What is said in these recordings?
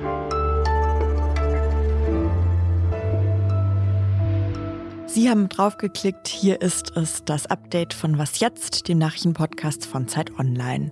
you Sie haben draufgeklickt, hier ist es, das Update von Was jetzt, dem Nachrichtenpodcast von Zeit Online.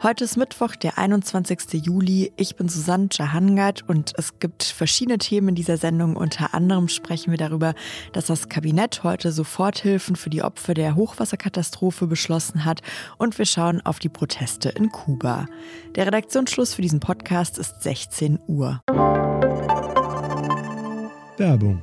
Heute ist Mittwoch, der 21. Juli. Ich bin Susanne Jahangat und es gibt verschiedene Themen in dieser Sendung. Unter anderem sprechen wir darüber, dass das Kabinett heute Soforthilfen für die Opfer der Hochwasserkatastrophe beschlossen hat und wir schauen auf die Proteste in Kuba. Der Redaktionsschluss für diesen Podcast ist 16 Uhr. Werbung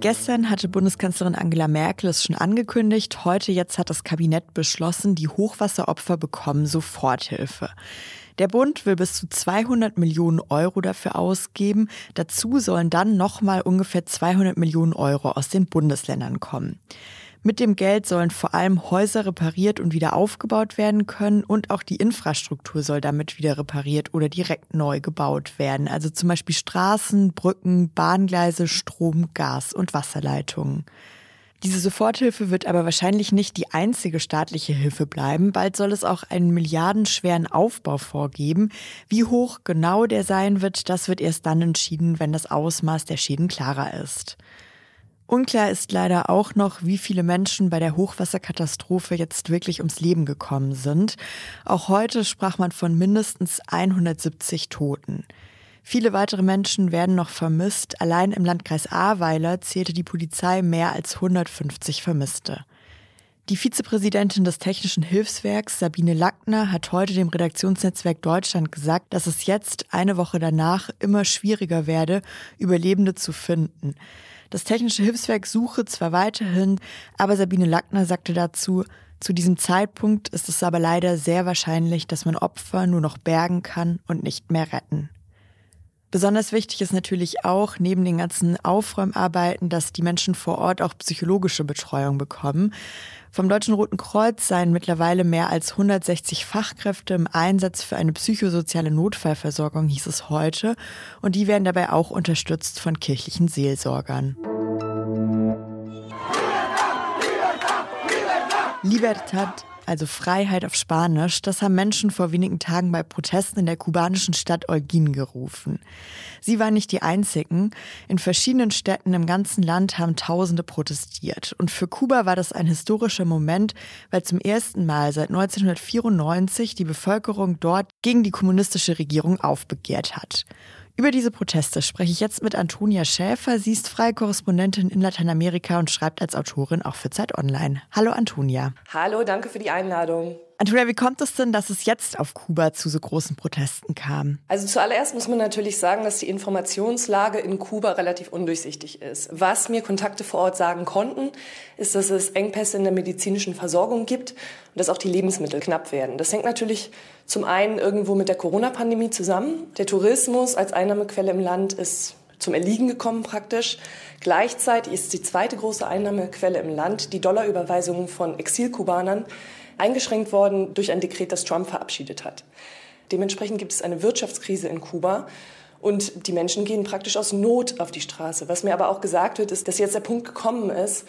Gestern hatte Bundeskanzlerin Angela Merkel es schon angekündigt. Heute jetzt hat das Kabinett beschlossen, die Hochwasseropfer bekommen Soforthilfe. Der Bund will bis zu 200 Millionen Euro dafür ausgeben. Dazu sollen dann nochmal ungefähr 200 Millionen Euro aus den Bundesländern kommen. Mit dem Geld sollen vor allem Häuser repariert und wieder aufgebaut werden können und auch die Infrastruktur soll damit wieder repariert oder direkt neu gebaut werden. Also zum Beispiel Straßen, Brücken, Bahngleise, Strom, Gas und Wasserleitungen. Diese Soforthilfe wird aber wahrscheinlich nicht die einzige staatliche Hilfe bleiben. Bald soll es auch einen milliardenschweren Aufbau vorgeben. Wie hoch genau der sein wird, das wird erst dann entschieden, wenn das Ausmaß der Schäden klarer ist. Unklar ist leider auch noch, wie viele Menschen bei der Hochwasserkatastrophe jetzt wirklich ums Leben gekommen sind. Auch heute sprach man von mindestens 170 Toten. Viele weitere Menschen werden noch vermisst. Allein im Landkreis Ahrweiler zählte die Polizei mehr als 150 Vermisste. Die Vizepräsidentin des Technischen Hilfswerks, Sabine Lackner, hat heute dem Redaktionsnetzwerk Deutschland gesagt, dass es jetzt, eine Woche danach, immer schwieriger werde, Überlebende zu finden. Das Technische Hilfswerk suche zwar weiterhin, aber Sabine Lackner sagte dazu, zu diesem Zeitpunkt ist es aber leider sehr wahrscheinlich, dass man Opfer nur noch bergen kann und nicht mehr retten. Besonders wichtig ist natürlich auch neben den ganzen Aufräumarbeiten, dass die Menschen vor Ort auch psychologische Betreuung bekommen. Vom Deutschen Roten Kreuz seien mittlerweile mehr als 160 Fachkräfte im Einsatz für eine psychosoziale Notfallversorgung, hieß es heute. Und die werden dabei auch unterstützt von kirchlichen Seelsorgern. Libertad also Freiheit auf Spanisch, das haben Menschen vor wenigen Tagen bei Protesten in der kubanischen Stadt Olguin gerufen. Sie waren nicht die einzigen. In verschiedenen Städten im ganzen Land haben Tausende protestiert. Und für Kuba war das ein historischer Moment, weil zum ersten Mal seit 1994 die Bevölkerung dort gegen die kommunistische Regierung aufbegehrt hat. Über diese Proteste spreche ich jetzt mit Antonia Schäfer. Sie ist freie Korrespondentin in Lateinamerika und schreibt als Autorin auch für Zeit Online. Hallo Antonia. Hallo, danke für die Einladung. Antonia, wie kommt es denn, dass es jetzt auf Kuba zu so großen Protesten kam? Also zuallererst muss man natürlich sagen, dass die Informationslage in Kuba relativ undurchsichtig ist. Was mir Kontakte vor Ort sagen konnten, ist, dass es Engpässe in der medizinischen Versorgung gibt und dass auch die Lebensmittel knapp werden. Das hängt natürlich zum einen irgendwo mit der Corona-Pandemie zusammen. Der Tourismus als Einnahmequelle im Land ist zum Erliegen gekommen praktisch. Gleichzeitig ist die zweite große Einnahmequelle im Land die Dollarüberweisungen von Exilkubanern eingeschränkt worden durch ein Dekret, das Trump verabschiedet hat. Dementsprechend gibt es eine Wirtschaftskrise in Kuba. Und die Menschen gehen praktisch aus Not auf die Straße. Was mir aber auch gesagt wird, ist, dass jetzt der Punkt gekommen ist,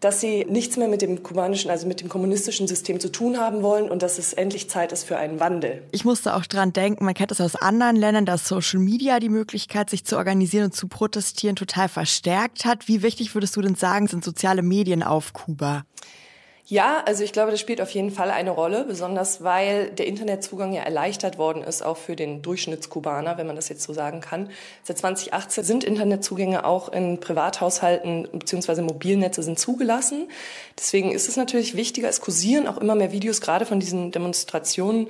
dass sie nichts mehr mit dem kubanischen, also mit dem kommunistischen System zu tun haben wollen und dass es endlich Zeit ist für einen Wandel. Ich musste auch dran denken, man kennt es aus anderen Ländern, dass Social Media die Möglichkeit, sich zu organisieren und zu protestieren, total verstärkt hat. Wie wichtig würdest du denn sagen, sind soziale Medien auf Kuba? Ja, also ich glaube, das spielt auf jeden Fall eine Rolle, besonders weil der Internetzugang ja erleichtert worden ist, auch für den Durchschnittskubaner, wenn man das jetzt so sagen kann. Seit 2018 sind Internetzugänge auch in Privathaushalten bzw. Mobilnetze sind zugelassen. Deswegen ist es natürlich wichtiger, es kursieren auch immer mehr Videos, gerade von diesen Demonstrationen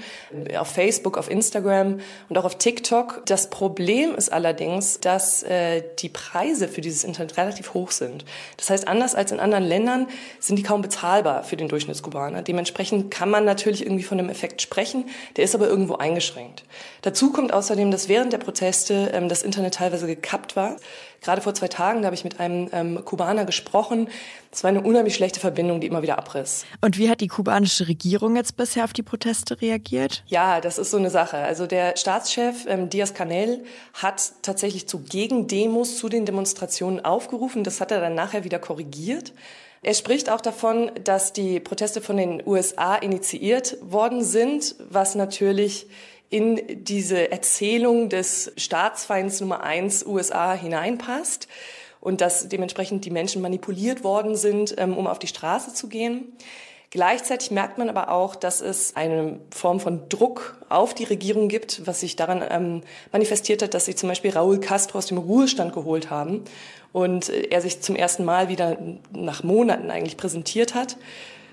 auf Facebook, auf Instagram und auch auf TikTok. Das Problem ist allerdings, dass äh, die Preise für dieses Internet relativ hoch sind. Das heißt, anders als in anderen Ländern sind die kaum bezahlbar für den Durchschnittskubaner. Dementsprechend kann man natürlich irgendwie von einem Effekt sprechen, der ist aber irgendwo eingeschränkt. Dazu kommt außerdem, dass während der Proteste ähm, das Internet teilweise gekappt war. Gerade vor zwei Tagen, da habe ich mit einem ähm, Kubaner gesprochen. Es war eine unheimlich schlechte Verbindung, die immer wieder abriss. Und wie hat die kubanische Regierung jetzt bisher auf die Proteste reagiert? Ja, das ist so eine Sache. Also der Staatschef ähm, Diaz-Canel hat tatsächlich zu Gegendemos zu den Demonstrationen aufgerufen. Das hat er dann nachher wieder korrigiert. Er spricht auch davon, dass die Proteste von den USA initiiert worden sind, was natürlich in diese Erzählung des Staatsfeinds Nummer eins USA hineinpasst und dass dementsprechend die Menschen manipuliert worden sind, ähm, um auf die Straße zu gehen. Gleichzeitig merkt man aber auch, dass es eine Form von Druck auf die Regierung gibt, was sich daran ähm, manifestiert hat, dass sie zum Beispiel Raúl Castro aus dem Ruhestand geholt haben und äh, er sich zum ersten Mal wieder nach Monaten eigentlich präsentiert hat.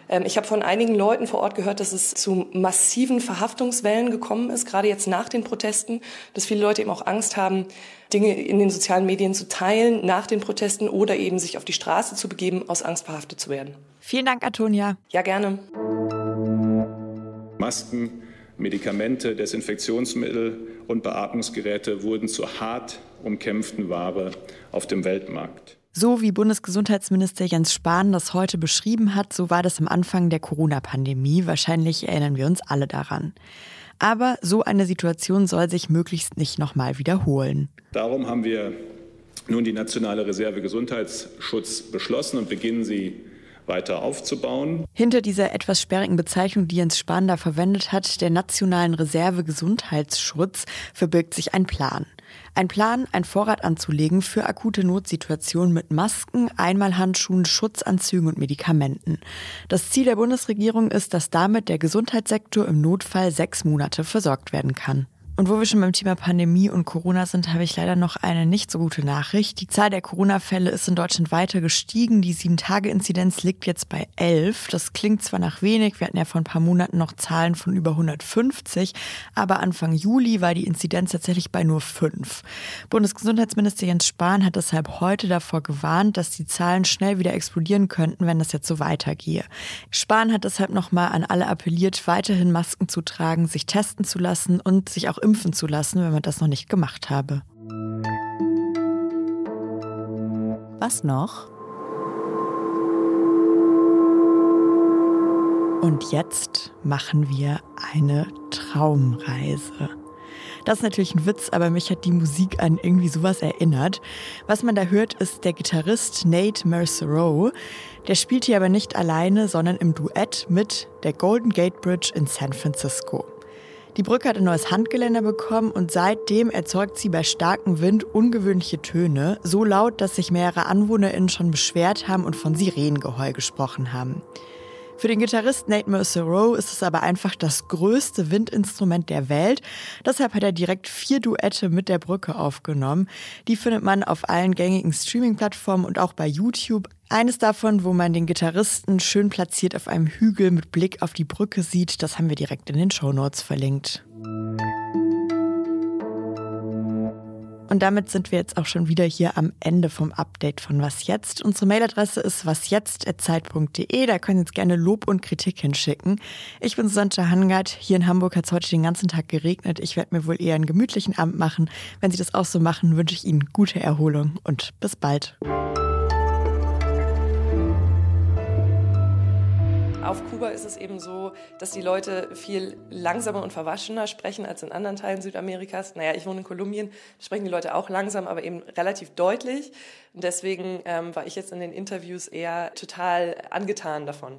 Ähm, ich habe von einigen Leuten vor Ort gehört, dass es zu massiven Verhaftungswellen gekommen ist, gerade jetzt nach den Protesten, dass viele Leute eben auch Angst haben, Dinge in den sozialen Medien zu teilen nach den Protesten oder eben sich auf die Straße zu begeben, aus Angst verhaftet zu werden. Vielen Dank, Antonia. Ja, gerne. Masken, Medikamente, Desinfektionsmittel und Beatmungsgeräte wurden zur hart umkämpften Ware auf dem Weltmarkt. So wie Bundesgesundheitsminister Jens Spahn das heute beschrieben hat, so war das am Anfang der Corona-Pandemie. Wahrscheinlich erinnern wir uns alle daran. Aber so eine Situation soll sich möglichst nicht nochmal wiederholen. Darum haben wir nun die nationale Reserve Gesundheitsschutz beschlossen und beginnen sie weiter aufzubauen. Hinter dieser etwas sperrigen Bezeichnung, die Jens Spahn da verwendet hat, der nationalen Reserve Gesundheitsschutz, verbirgt sich ein Plan. Ein Plan, ein Vorrat anzulegen für akute Notsituationen mit Masken, Einmalhandschuhen, Schutzanzügen und Medikamenten. Das Ziel der Bundesregierung ist, dass damit der Gesundheitssektor im Notfall sechs Monate versorgt werden kann. Und wo wir schon beim Thema Pandemie und Corona sind, habe ich leider noch eine nicht so gute Nachricht. Die Zahl der Corona-Fälle ist in Deutschland weiter gestiegen. Die Sieben-Tage-Inzidenz liegt jetzt bei 11. Das klingt zwar nach wenig, wir hatten ja vor ein paar Monaten noch Zahlen von über 150, aber Anfang Juli war die Inzidenz tatsächlich bei nur 5. Bundesgesundheitsminister Jens Spahn hat deshalb heute davor gewarnt, dass die Zahlen schnell wieder explodieren könnten, wenn das jetzt so weitergehe. Spahn hat deshalb nochmal an alle appelliert, weiterhin Masken zu tragen, sich testen zu lassen und sich auch impfen zu lassen, wenn man das noch nicht gemacht habe. Was noch? Und jetzt machen wir eine Traumreise. Das ist natürlich ein Witz, aber mich hat die Musik an irgendwie sowas erinnert. Was man da hört, ist der Gitarrist Nate Mercereau. Der spielt hier aber nicht alleine, sondern im Duett mit der Golden Gate Bridge in San Francisco. Die Brücke hat ein neues Handgeländer bekommen und seitdem erzeugt sie bei starkem Wind ungewöhnliche Töne, so laut, dass sich mehrere AnwohnerInnen schon beschwert haben und von Sirenengeheul gesprochen haben. Für den Gitarrist Nate Mercereau ist es aber einfach das größte Windinstrument der Welt. Deshalb hat er direkt vier Duette mit der Brücke aufgenommen. Die findet man auf allen gängigen Streaming-Plattformen und auch bei YouTube. Eines davon, wo man den Gitarristen schön platziert auf einem Hügel mit Blick auf die Brücke sieht, das haben wir direkt in den Show Notes verlinkt. Und damit sind wir jetzt auch schon wieder hier am Ende vom Update von Was Jetzt. Unsere Mailadresse ist wasjetzt.zeit.de. Da können Sie jetzt gerne Lob und Kritik hinschicken. Ich bin Susanne Hangard. Hier in Hamburg hat es heute den ganzen Tag geregnet. Ich werde mir wohl eher einen gemütlichen Abend machen. Wenn Sie das auch so machen, wünsche ich Ihnen gute Erholung und bis bald. Auf Kuba ist es eben so, dass die Leute viel langsamer und verwaschener sprechen als in anderen Teilen Südamerikas. Naja, ich wohne in Kolumbien, sprechen die Leute auch langsam, aber eben relativ deutlich. Und deswegen ähm, war ich jetzt in den Interviews eher total angetan davon.